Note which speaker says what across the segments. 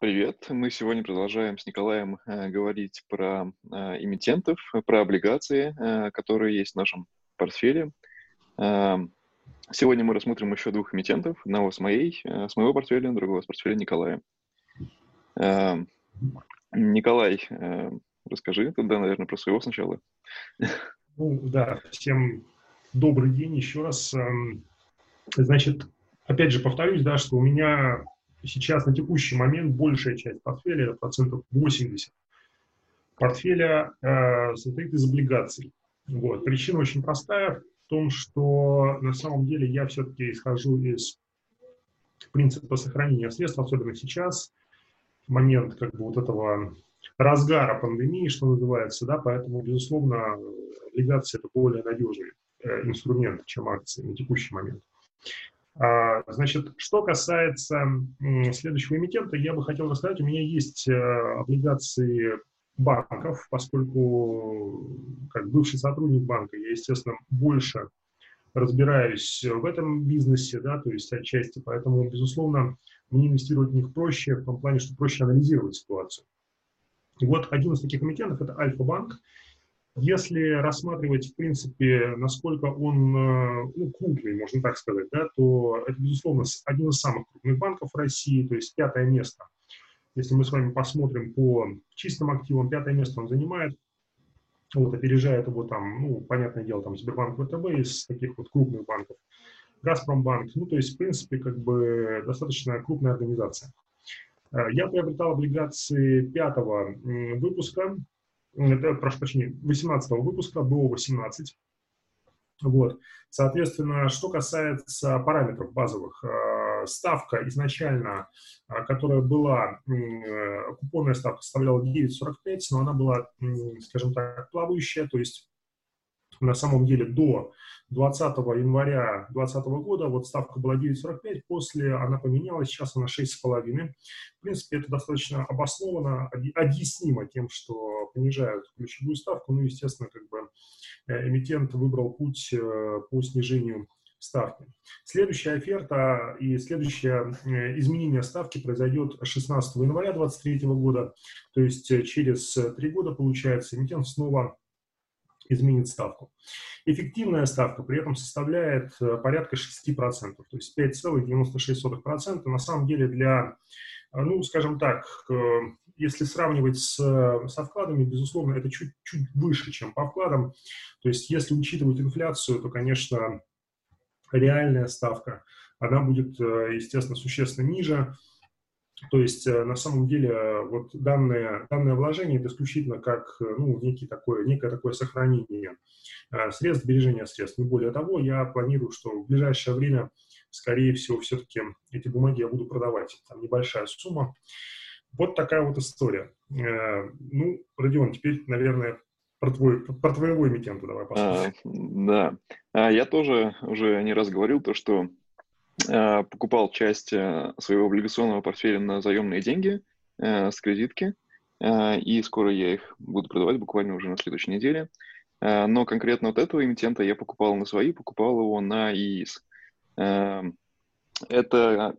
Speaker 1: Привет. Мы сегодня продолжаем с Николаем э, говорить про э, эмитентов, про облигации, э, которые есть в нашем портфеле. Сегодня мы рассмотрим еще двух эмитентов. Одного с, моей, с моего портфеля, другого с портфеля Николая. Николай, расскажи тогда, наверное, про своего сначала.
Speaker 2: Ну, да, всем добрый день еще раз. Эм, значит, опять же повторюсь, да, что у меня сейчас на текущий момент большая часть портфеля, это процентов 80 портфеля, э, состоит из облигаций. Вот. Причина очень простая в том, что на самом деле я все-таки исхожу из принципа сохранения средств, особенно сейчас, в момент как бы вот этого разгара пандемии, что называется, да, поэтому, безусловно, облигации это более надежный э, инструмент, чем акции на текущий момент. А, значит, что касается следующего эмитента, я бы хотел рассказать, у меня есть э, облигации банков, поскольку как бывший сотрудник банка, я, естественно, больше разбираюсь в этом бизнесе, да, то есть отчасти, поэтому, безусловно, мне инвестировать в них проще, в том плане, что проще анализировать ситуацию. И вот один из таких эмитентов – это Альфа-банк. Если рассматривать, в принципе, насколько он э, ну, крупный, можно так сказать, да, то это, безусловно, один из самых крупных банков России, то есть пятое место. Если мы с вами посмотрим по чистым активам, пятое место он занимает, вот, опережает его там, ну, понятное дело, там Сбербанк ВТБ из таких вот крупных банков, Газпромбанк, ну, то есть, в принципе, как бы достаточно крупная организация. Э, я приобретал облигации пятого выпуска, это, прошу прощения, 18 выпуска, было 18. Вот. Соответственно, что касается параметров базовых, э, ставка изначально, э, которая была, э, купонная ставка составляла 9,45, но она была, скажем так, плавающая, то есть на самом деле до 20 января 2020 года вот ставка была 9,45, после она поменялась, сейчас она 6,5. В принципе, это достаточно обоснованно, объяснимо тем, что понижают ключевую ставку. Ну, естественно, как бы э, эмитент выбрал путь э, по снижению ставки. Следующая оферта и следующее э, изменение ставки произойдет 16 января 2023 года, то есть через три года, получается, эмитент снова изменит ставку. Эффективная ставка при этом составляет э, порядка 6%, то есть 5,96%. На самом деле для, э, ну, скажем так, если сравнивать с, со вкладами, безусловно, это чуть, чуть выше, чем по вкладам. То есть если учитывать инфляцию, то, конечно, реальная ставка, она будет, э, естественно, существенно ниже. То есть, э, на самом деле, э, вот данное, данное вложение это исключительно как э, ну, некий такое, некое такое сохранение средств, сбережения средств. Не более того, я планирую, что в ближайшее время, скорее всего, все-таки эти бумаги я буду продавать. Там небольшая сумма. Вот такая вот история. Ну, Родион, теперь, наверное, про, твой, про твоего эмитента давай
Speaker 1: посмотрим. А, да. А, я тоже уже не раз говорил то, что покупал часть э, своего облигационного портфеля на заемные деньги э, с кредитки, и скоро я их буду продавать буквально уже на следующей неделе. Но конкретно вот этого эмитента я покупал на свои, покупал его на ИИС. Это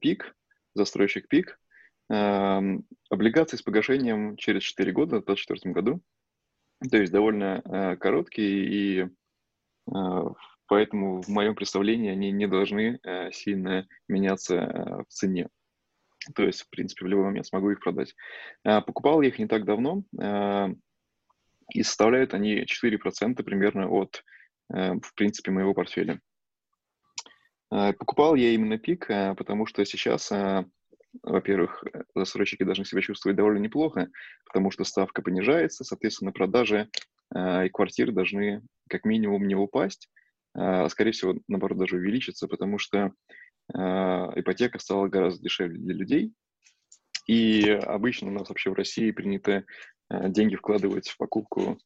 Speaker 1: ПИК, застройщик ПИК, облигации с погашением через 4 года, в 2024 году. То есть довольно короткий и поэтому в моем представлении они не должны э, сильно меняться э, в цене. То есть, в принципе, в любой момент смогу их продать. Э, покупал я их не так давно, и составляют они 4% примерно от, в принципе, моего портфеля. Покупал я именно пик, потому что сейчас, во-первых, застройщики должны себя чувствовать довольно неплохо, потому что ставка понижается, соответственно, продажи и квартиры должны как минимум не упасть, скорее всего, наоборот, даже увеличится, потому что а, ипотека стала гораздо дешевле для людей. И обычно у нас вообще в России принято а, деньги вкладывать в покупку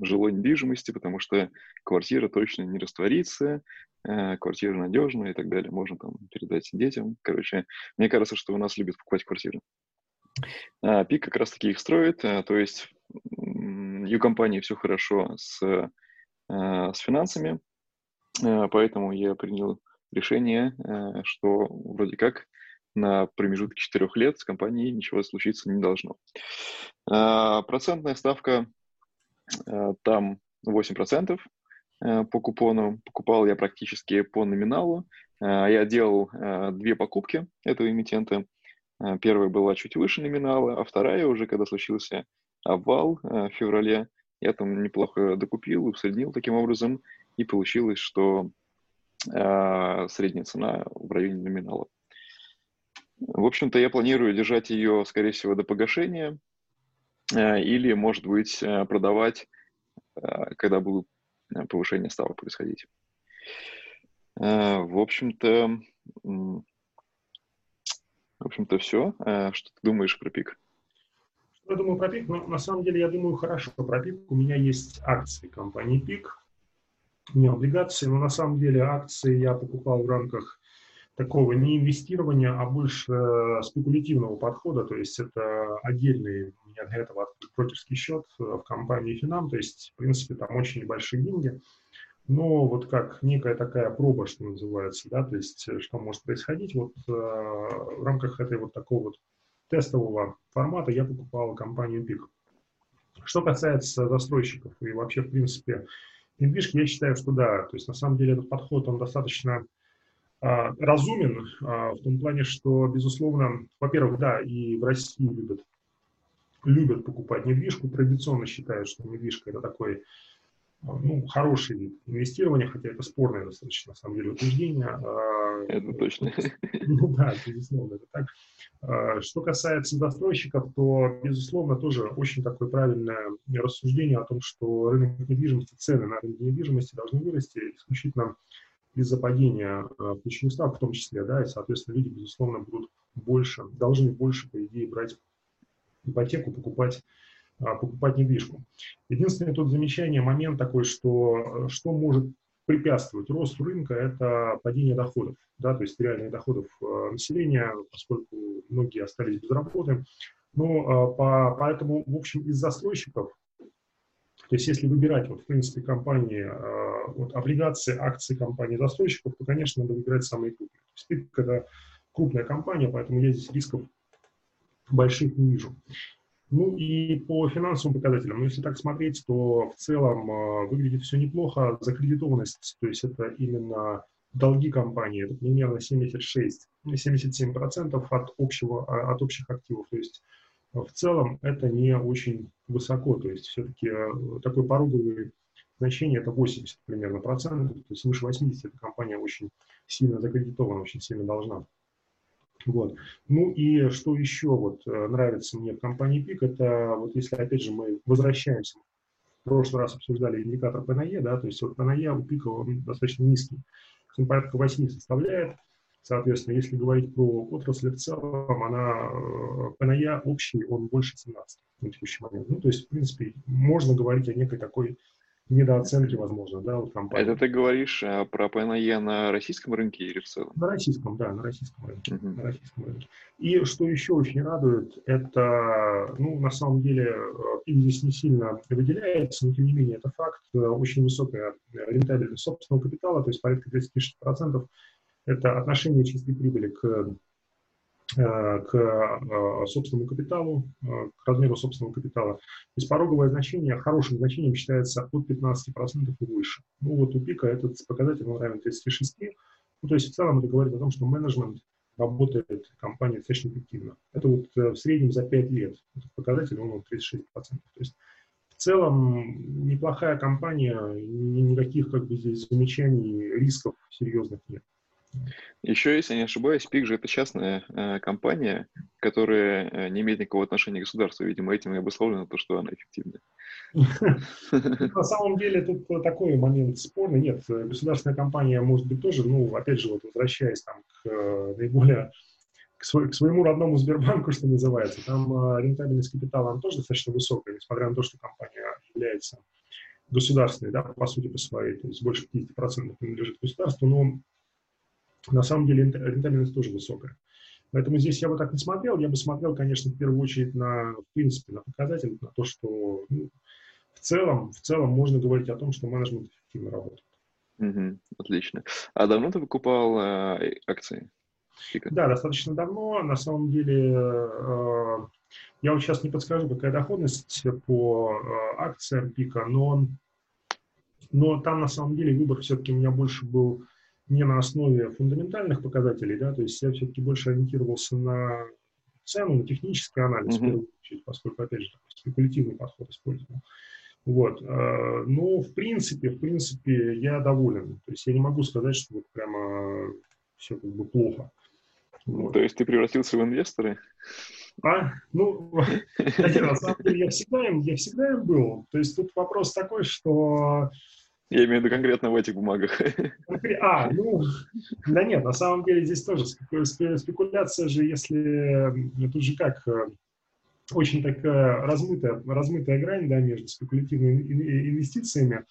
Speaker 1: жилой недвижимости, потому что квартира точно не растворится, квартира надежная и так далее. Можно там передать детям. Короче, мне кажется, что у нас любят покупать квартиры. Пик как раз-таки их строит, то есть у компании все хорошо с с финансами, э, поэтому я принял решение, э, что вроде как на промежутке четырех лет с компанией ничего случиться не должно. Процентная ставка там 8% по купону. Покупал я практически по номиналу. Я делал две покупки этого эмитента. Первая была чуть выше номинала, а вторая уже, когда случился обвал в феврале, я там неплохо докупил, усреднил таким образом, и получилось, что э, средняя цена в районе номинала. В общем-то, я планирую держать ее, скорее всего, до погашения э, или, может быть, э, продавать, э, когда будут повышения ставок происходить. В общем-то, в общем-то, все. Что ты думаешь про пик?
Speaker 2: Я думаю про ПИК, но на самом деле я думаю хорошо про ПИК. У меня есть акции компании ПИК, не облигации, но на самом деле акции я покупал в рамках такого не инвестирования, а больше э, спекулятивного подхода, то есть это отдельный у меня для этого брокерский счет э, в компании Финам, то есть, в принципе, там очень небольшие деньги, но вот как некая такая проба, что называется, да, то есть э, что может происходить, вот в рамках этой вот такого вот тестового формата я покупал компанию ПИК. Что касается застройщиков и вообще, в принципе, недвижки, я считаю, что да, то есть на самом деле этот подход, он достаточно а, разумен а, в том плане, что, безусловно, во-первых, да, и в России любят, любят покупать недвижку, традиционно считают, что недвижка – это такой ну, хороший вид инвестирования, хотя это спорное достаточно, на самом деле, утверждение.
Speaker 1: А, это точно.
Speaker 2: Ну да, безусловно, это так. А, что касается застройщиков, то, безусловно, тоже очень такое правильное рассуждение о том, что рынок недвижимости, цены на рынке недвижимости должны вырасти исключительно из-за падения ключевых а, ставок в том числе, да, и, соответственно, люди, безусловно, будут больше, должны больше, по идее, брать ипотеку, покупать покупать недвижку. Единственное тут замечание, момент такой, что э, что может препятствовать росту рынка, это падение доходов, да, то есть реальных доходов э, населения, поскольку многие остались без работы. Но э, по, поэтому, в общем, из застройщиков, то есть если выбирать, вот, в принципе, компании, вот, облигации, акции компании застройщиков, то, конечно, надо выбирать самые крупные. То есть это крупная компания, поэтому я здесь рисков больших не вижу. Ну и по финансовым показателям, ну, если так смотреть, то в целом э, выглядит все неплохо. Закредитованность, то есть это именно долги компании, это примерно 76, 77% от, общего, а, от общих активов. То есть в целом это не очень высоко, то есть все-таки такой пороговый значение это 80 примерно процентов, то есть выше 80 эта компания очень сильно закредитована, очень сильно должна. Вот. Ну и что еще вот э, нравится мне в компании ПИК, это вот если опять же мы возвращаемся, в прошлый раз обсуждали индикатор ПНЕ, да, то есть вот ПНЕ у ПИКа он достаточно низкий, он порядка 8 составляет, соответственно, если говорить про отрасль в целом, она, э, ПНЕ общий, он больше 17 на текущий момент. Ну, то есть, в принципе, можно говорить о некой такой недооценки, возможно, да, вот компании.
Speaker 1: Это ты говоришь а, про ПНЕ на российском рынке или в целом?
Speaker 2: На российском, да, на российском рынке. Uh-huh. На российском рынке. И что еще очень радует, это, ну, на самом деле, пик здесь не сильно выделяется, но тем не менее, это факт, э, очень высокая рентабельность собственного капитала, то есть порядка 36%. Это отношение чистой прибыли к Э, к э, собственному капиталу, э, к размеру собственного капитала. То есть пороговое значение хорошим значением считается от 15% и выше. Ну вот у пика этот показатель он равен 36. Ну, то есть в целом это говорит о том, что менеджмент работает компания достаточно эффективно. Это вот в среднем за 5 лет. Этот показатель он 36%. То есть в целом неплохая компания, никаких как бы здесь замечаний, рисков серьезных нет.
Speaker 1: Еще, если не ошибаюсь, ПИК же это частная э, компания, которая э, не имеет никакого отношения к государству. Видимо, этим и обусловлено то, что она эффективна.
Speaker 2: На самом деле тут такой момент спорный. Нет, государственная компания может быть тоже, ну, опять же, вот возвращаясь там к э, наиболее к, свой, к своему родному Сбербанку, что называется, там э, рентабельность капитала она тоже достаточно высокая, несмотря на то, что компания является государственной, да, по сути, по своей, то есть больше 50% принадлежит государству, но на самом деле рентабельность тоже высокая. Поэтому здесь я бы так не смотрел. Я бы смотрел, конечно, в первую очередь на, в принципе, на показатели, на то, что ну, в целом, в целом можно говорить о том, что менеджмент эффективно работает.
Speaker 1: Угу, отлично. А давно ты покупал э, акции?
Speaker 2: Да, достаточно давно. На самом деле, э, я вот сейчас не подскажу, какая доходность по э, акциям Пика, но, но там на самом деле выбор все-таки у меня больше был не на основе фундаментальных показателей, да, то есть я все-таки больше ориентировался на цену, на технический анализ, mm-hmm. в первую очередь, поскольку, опять же, спекулятивный подход использовал. Вот. Э, но, в принципе, в принципе, я доволен. То есть я не могу сказать, что вот прямо все как бы плохо.
Speaker 1: Вот. То есть ты превратился в инвестора?
Speaker 2: А? Ну, на самом деле я всегда им, я всегда им был. То есть тут вопрос такой, что...
Speaker 1: Я имею в виду конкретно в этих бумагах.
Speaker 2: А, ну, да нет, на самом деле здесь тоже спекуляция же, если... Тут же как, э, очень такая размытая, размытая грань да, между спекулятивными инвестициями,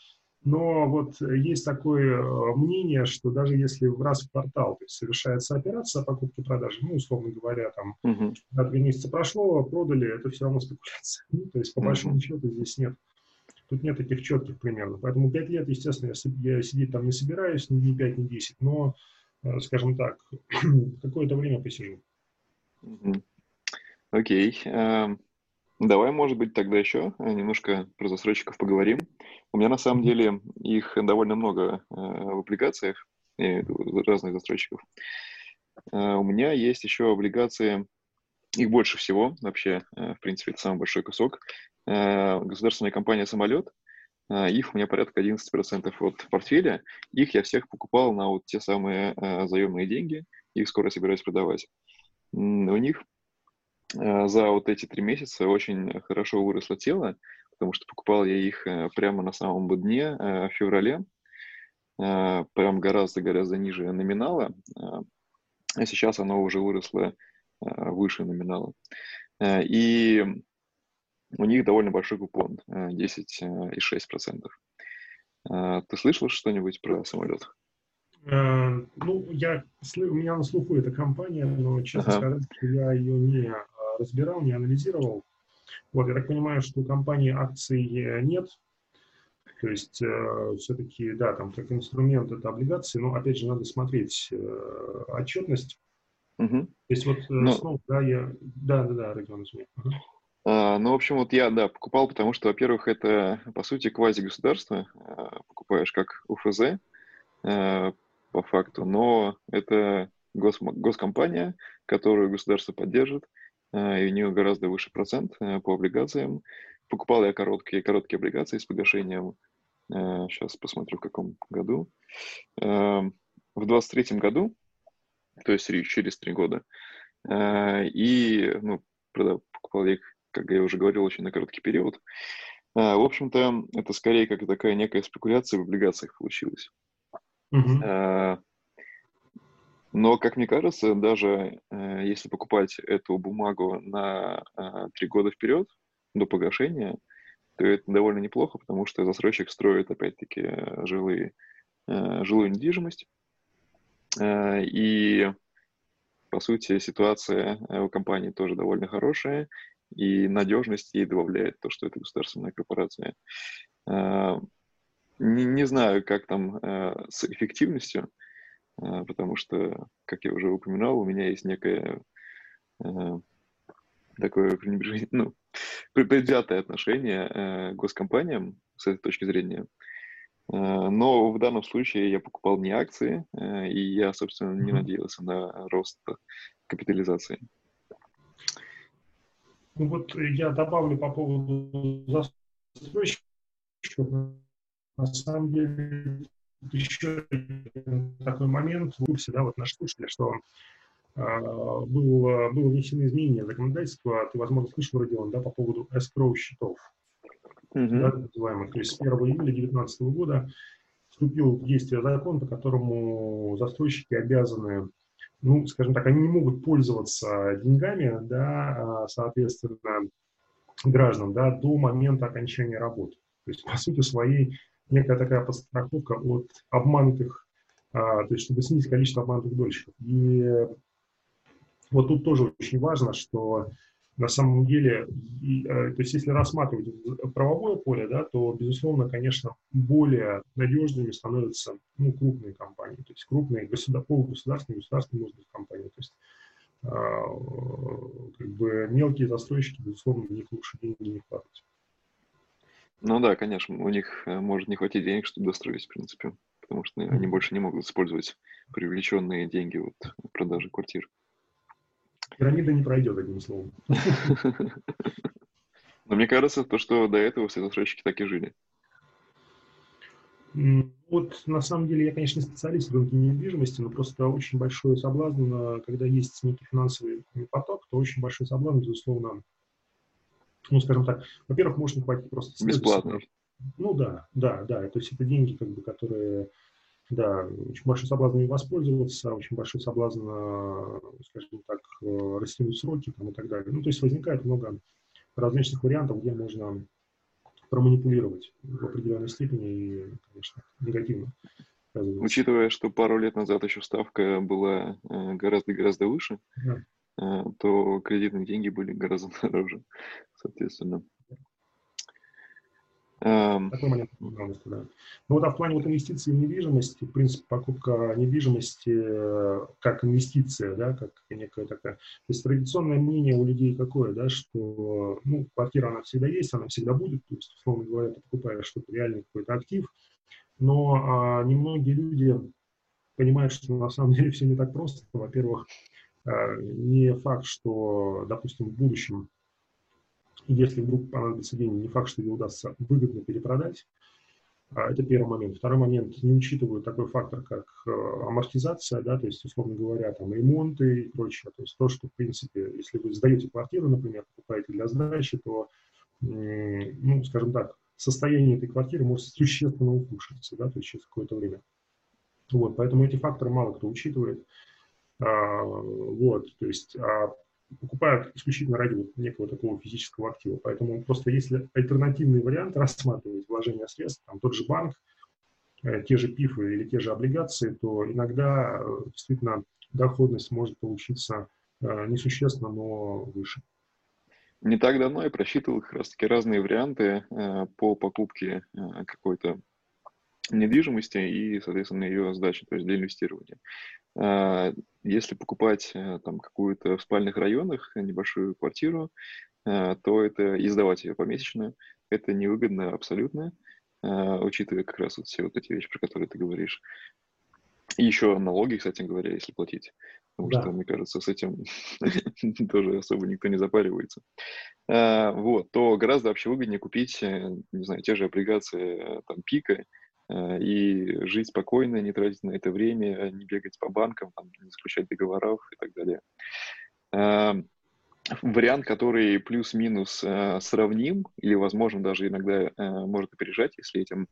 Speaker 2: но вот есть такое э, мнение, что даже если в раз в квартал то есть совершается операция покупки-продажи, ну, условно говоря, там, uh-huh. два-три месяца прошло, продали, это все равно спекуляция. Ну, то есть, по uh-huh. большому счету, здесь нет, тут нет таких четких примеров. Поэтому пять лет, естественно, я, я сидеть там не собираюсь, ни пять, ни десять, но, э, скажем так, какое-то время посижу.
Speaker 1: Окей. Okay. Давай, может быть, тогда еще э, немножко про застройщиков поговорим. У меня на самом деле их довольно много э, в облигациях, разных застройщиков. У меня есть еще облигации, их больше всего вообще, в принципе, это самый большой кусок. Государственная компания «Самолет», их у меня порядка 11% от портфеля. Их я всех покупал на вот те самые заемные деньги, их скоро собираюсь продавать. У них Э, за вот эти три месяца очень хорошо выросло тело, потому что покупал я их э, прямо на самом дне э, в феврале, прям гораздо-гораздо ниже номинала, а сейчас оно уже выросло выше номинала. И у них довольно большой купон, 10,6%. Ты слышал что-нибудь про самолет?
Speaker 2: Ну, я, у меня на слуху эта компания, но, честно ага. сказать, я ее не разбирал, не анализировал. Вот, я так понимаю, что у компании акций нет, то есть э, все-таки, да, там как инструмент это облигации, но опять же надо смотреть э, отчетность. Угу. То есть вот э, ну, снова, да, я... Да, да, да, Родион, извини. Угу.
Speaker 1: А, ну, в общем, вот я, да, покупал, потому что, во-первых, это, по сути, квази-государство. А, покупаешь как УФЗ, а, по факту, но это гос, госкомпания, которую государство поддержит. Э, и у нее гораздо выше процент э, по облигациям. Покупал я короткие, короткие облигации с погашением, сейчас э, посмотрю в каком году, в 23 году, то есть через три года. И ну, покупал их, как я уже говорил, очень на короткий период. В общем-то, это скорее как такая некая спекуляция в облигациях получилась. Uh-huh. Но, как мне кажется, даже э, если покупать эту бумагу на э, три года вперед, до погашения, то это довольно неплохо, потому что застройщик строит, опять-таки, жилые, э, жилую недвижимость. И, по сути, ситуация э, у компании тоже довольно хорошая, и надежность ей добавляет то, что это государственная корпорация. Э, не, не знаю, как там э, с эффективностью, а, потому что, как я уже упоминал, у меня есть некое э, такое пренебрежение, ну, предвзятое отношение э, к госкомпаниям с этой точки зрения. Э, но в данном случае я покупал не акции, и я, собственно, не надеялся на рост капитализации.
Speaker 2: Ну вот я добавлю по поводу застройщиков. На самом деле еще такой момент в курсе, да, вот наши слушатели, что э, был, было внесено изменение законодательства, ты, возможно, слышал, Родион, да, по поводу escrow счетов, mm-hmm. да, называемых. То есть с 1 июля 2019 года вступил в действие закон, по которому застройщики обязаны, ну, скажем так, они не могут пользоваться деньгами, да, а, соответственно, граждан, да, до момента окончания работы. То есть, по сути своей, некая такая подстраховка от обманутых, а, то есть чтобы снизить количество обманутых дольщиков. И вот тут тоже очень важно, что на самом деле, и, э, то есть если рассматривать правовое поле, да, то, безусловно, конечно, более надежными становятся ну, крупные компании, то есть крупные государ, полугосударственные, государственные, может быть, компании. То есть э, как бы мелкие застройщики, безусловно, в них лучше деньги не вкладывать.
Speaker 1: Ну да, конечно, у них э, может не хватить денег, чтобы достроить, в принципе, потому что они больше не могут использовать привлеченные деньги от продажи квартир.
Speaker 2: Пирамида не пройдет, одним словом.
Speaker 1: Но мне кажется, то, что до этого все застройщики так и жили.
Speaker 2: Вот на самом деле я, конечно, не специалист в рынке недвижимости, но просто очень большой соблазн, когда есть некий финансовый поток, то очень большой соблазн, безусловно, ну, скажем так, во-первых, может не хватить просто...
Speaker 1: Бесплатно.
Speaker 2: Ну да, да, да, то есть это деньги, как бы, которые да, очень большой соблазн ими воспользоваться, очень большой соблазн, э, скажем так, э, растянуть сроки там, и так далее. Ну, то есть возникает много различных вариантов, где можно проманипулировать в определенной степени и, конечно, негативно.
Speaker 1: Учитывая, что пару лет назад еще ставка была э, гораздо-гораздо выше, да. то кредитные деньги были гораздо дороже, соответственно.
Speaker 2: Эм... Такой момент да. Ну вот а в плане вот инвестиций в недвижимость, в принципе, покупка недвижимости э, как инвестиция, да, как некая такая. То есть традиционное мнение у людей какое, да, что ну, квартира она всегда есть, она всегда будет, то есть, условно говоря, ты покупаешь что-то реальный какой-то актив, но а, немногие люди понимают, что на самом деле все не так просто. Во-первых, а, не факт, что, допустим, в будущем если вдруг понадобится деньги, не факт, что ее удастся выгодно перепродать. А, это первый момент. Второй момент, не учитывают такой фактор, как э, амортизация, да, то есть, условно говоря, там, ремонты и прочее. То есть то, что, в принципе, если вы сдаете квартиру, например, покупаете для сдачи, то, ну, скажем так, состояние этой квартиры может существенно ухудшиться, да, то есть через какое-то время. Вот, поэтому эти факторы мало кто учитывает. А, вот, то есть, а покупают исключительно ради вот некого такого физического актива. Поэтому просто если альтернативный вариант рассматривать вложение средств, там тот же банк, э, те же ПИФы или те же облигации, то иногда э, действительно доходность может получиться э, несущественно, но выше.
Speaker 1: Не так давно я просчитывал как раз-таки разные варианты по покупке какой-то недвижимости и, соответственно, ее сдачи, то есть для инвестирования. А, если покупать э, там какую-то в спальных районах небольшую квартиру, э, то это и сдавать ее помесячно, это невыгодно абсолютно, э, учитывая как раз вот все вот эти вещи, про которые ты говоришь. И еще налоги, кстати говоря, если платить. Потому да. что, мне кажется, с этим тоже особо никто не запаривается. А, вот, то гораздо вообще выгоднее купить, не знаю, те же облигации там пика, Э, и жить спокойно, не тратить на это время, не бегать по банкам, там, не заключать договоров и так далее. Эм, вариант, который плюс-минус э, сравним, или, возможно, даже иногда э, может опережать, если этим,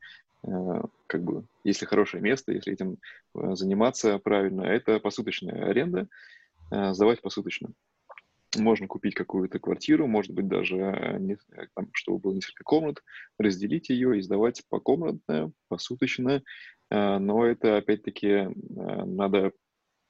Speaker 1: как бы, если хорошее место, если этим заниматься правильно, это посуточная аренда, сдавать посуточно можно купить какую-то квартиру, может быть, даже, э, не, там, чтобы было несколько комнат, разделить ее и сдавать покомнатно, посуточно, э, но это, опять-таки, э, надо...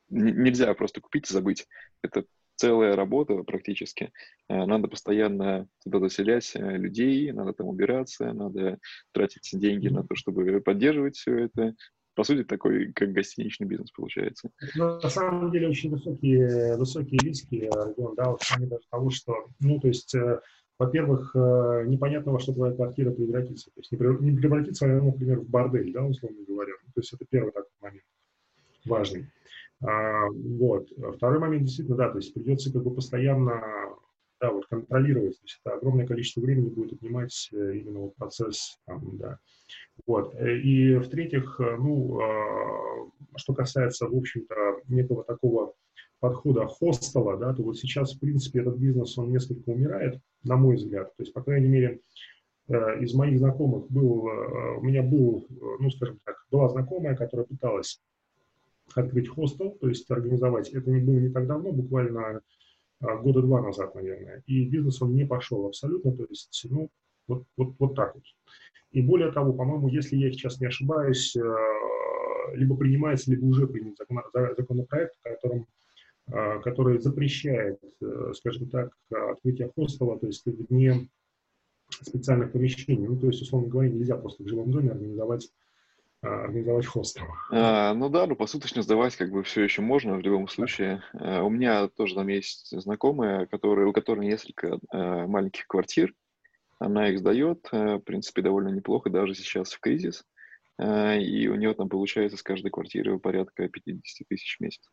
Speaker 1: Нельзя просто купить и забыть. Это целая работа практически. Надо постоянно туда заселять людей, надо там убираться, надо тратить деньги на то, чтобы поддерживать все это, по сути, такой, как гостиничный бизнес получается.
Speaker 2: Ну, на самом деле, очень высокие, высокие риски, да, вот даже того, что, ну, то есть, э, во-первых, э, непонятно, во что твоя квартира превратится. То есть не, не превратится например, в бордель, да, условно говоря. То есть это первый такой момент важный. А, вот. Второй момент действительно, да, то есть придется как бы постоянно да, вот контролировать. То есть это огромное количество времени будет отнимать э, именно вот процесс, там, да. Вот. Э, и в-третьих, э, ну, а, что касается, в общем-то, некого такого подхода хостела, да, то вот сейчас, в принципе, этот бизнес, он несколько умирает, на мой взгляд. То есть, по крайней мере, из моих знакомых был, у меня был, ну, скажем так, была знакомая, которая пыталась открыть хостел, то есть организовать. Это не было не так давно, буквально года два назад, наверное. И бизнес он не пошел абсолютно, то есть, ну, вот, вот, вот так вот. И более того, по-моему, если я сейчас не ошибаюсь, э, либо принимается, либо уже принят закон, законопроект, в котором который запрещает, скажем так, открытие хостела, то есть вне специальных помещений. Ну, то есть, условно говоря, нельзя просто в жилом доме организовать а, организовать хостел.
Speaker 1: А, ну да, ну посуточно сдавать как бы все еще можно в любом случае. А, у меня тоже там есть знакомая, которая, у которой несколько а, маленьких квартир. Она их сдает, а, в принципе, довольно неплохо, даже сейчас в кризис. А, и у нее там получается с каждой квартиры порядка 50 тысяч в месяц.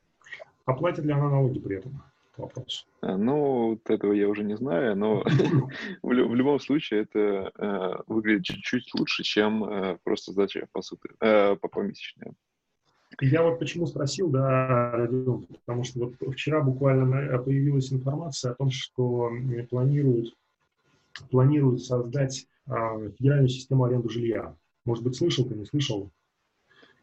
Speaker 2: Оплатит ли она налоги при этом?
Speaker 1: Вопрос. А, ну, вот этого я уже не знаю, но в, любом случае это э, выглядит чуть-чуть лучше, чем э, просто сдача по э, по помесячной.
Speaker 2: Я вот почему спросил, да, потому что вот вчера буквально появилась информация о том, что планируют, планируют создать а, федеральную систему аренды жилья. Может быть, слышал ты, не слышал?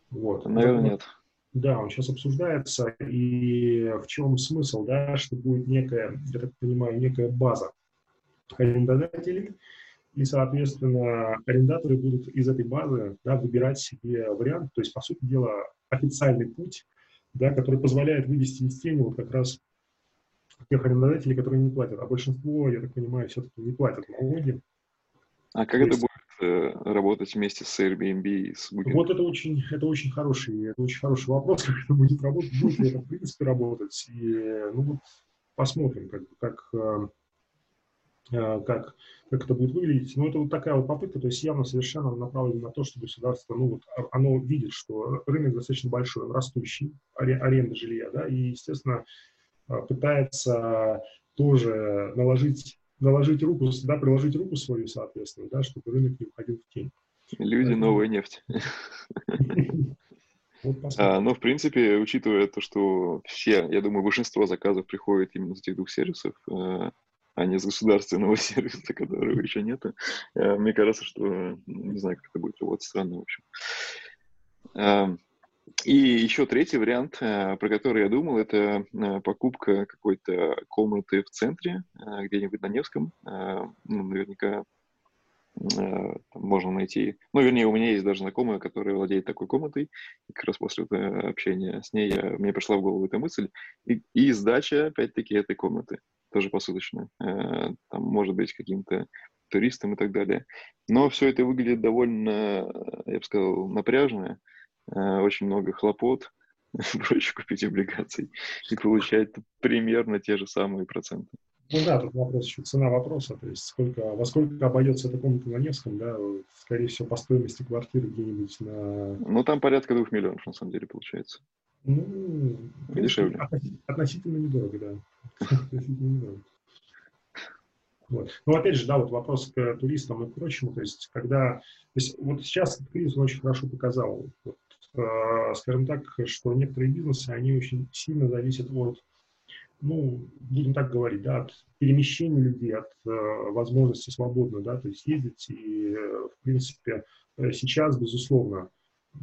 Speaker 1: Вот. Наверное, нет.
Speaker 2: Да, он сейчас обсуждается, и в чем смысл, да, что будет некая, я так понимаю, некая база арендодателей, и, соответственно, арендаторы будут из этой базы да, выбирать себе вариант, то есть, по сути дела, официальный путь, да, который позволяет вывести из тени вот как раз тех арендодателей, которые не платят. А большинство, я так понимаю, все-таки не платят налоги.
Speaker 1: А как то это будет работать вместе с Airbnb и с
Speaker 2: Booking? Вот это очень, это очень хороший, это очень хороший вопрос, как это будет работать, будет ли это в принципе работать. И, ну вот, посмотрим, как, как, э, э, как, как это будет выглядеть. Но это вот такая вот попытка, то есть явно совершенно направлена на то, что государство, ну вот, а, оно видит, что рынок достаточно большой, он растущий, аренда жилья, да, и, естественно, пытается тоже наложить наложить руку, да, приложить руку свою, соответственно, да, чтобы рынок не уходил в тень.
Speaker 1: Люди, Поэтому... новая нефть. а, но, в принципе, учитывая то, что все, я думаю, большинство заказов приходит именно с этих двух сервисов, э, а не с государственного сервиса, которого еще нет, э, мне кажется, что, не знаю, как это будет работать, странно, в общем. И еще третий вариант, э, про который я думал, это э, покупка какой-то комнаты в центре, э, где-нибудь на Невском. Ну, наверняка можно найти. Ну, вернее, у меня есть даже знакомая, которая владеет такой комнатой. И как раз после общения с ней я, мне пришла в голову эта мысль. И, и сдача, опять-таки, этой комнаты. Тоже посуточно. Там может быть каким-то туристам и так далее. Но все это выглядит довольно, я бы сказал, напряжно. Э, очень много хлопот, проще купить облигаций и получать примерно те же самые проценты.
Speaker 2: Ну да, тут вопрос еще цена вопроса, то есть сколько, во сколько обойдется эта комната на Невском, да, скорее всего, по стоимости квартиры где-нибудь на...
Speaker 1: Ну, там порядка двух миллионов, на самом деле, получается.
Speaker 2: Ну, дешевле. Относительно недорого, да. Относительно недорого. Вот. Но опять же, да, вот вопрос к туристам и прочему, то есть когда, то есть вот сейчас кризис очень хорошо показал, вот, скажем так, что некоторые бизнесы, они очень сильно зависят от, ну, будем так говорить, да, от перемещения людей, от э, возможности свободно, да, то есть ездить. И, э, в принципе, сейчас, безусловно,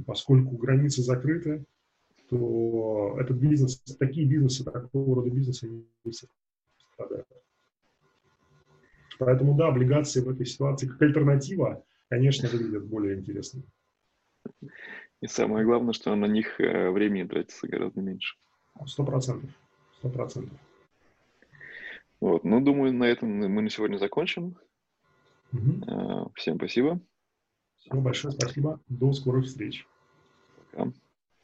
Speaker 2: поскольку границы закрыты, то этот бизнес, такие бизнесы, такого рода бизнесы, они страдают. Поэтому, да, облигации в этой ситуации как альтернатива, конечно, выглядят более интересными.
Speaker 1: И самое главное, что на них э, времени тратится гораздо меньше.
Speaker 2: Сто процентов. Сто процентов.
Speaker 1: Вот, ну, думаю, на этом мы на сегодня закончим. Угу. Всем спасибо.
Speaker 2: Всем большое спасибо. До скорых встреч.
Speaker 1: Пока.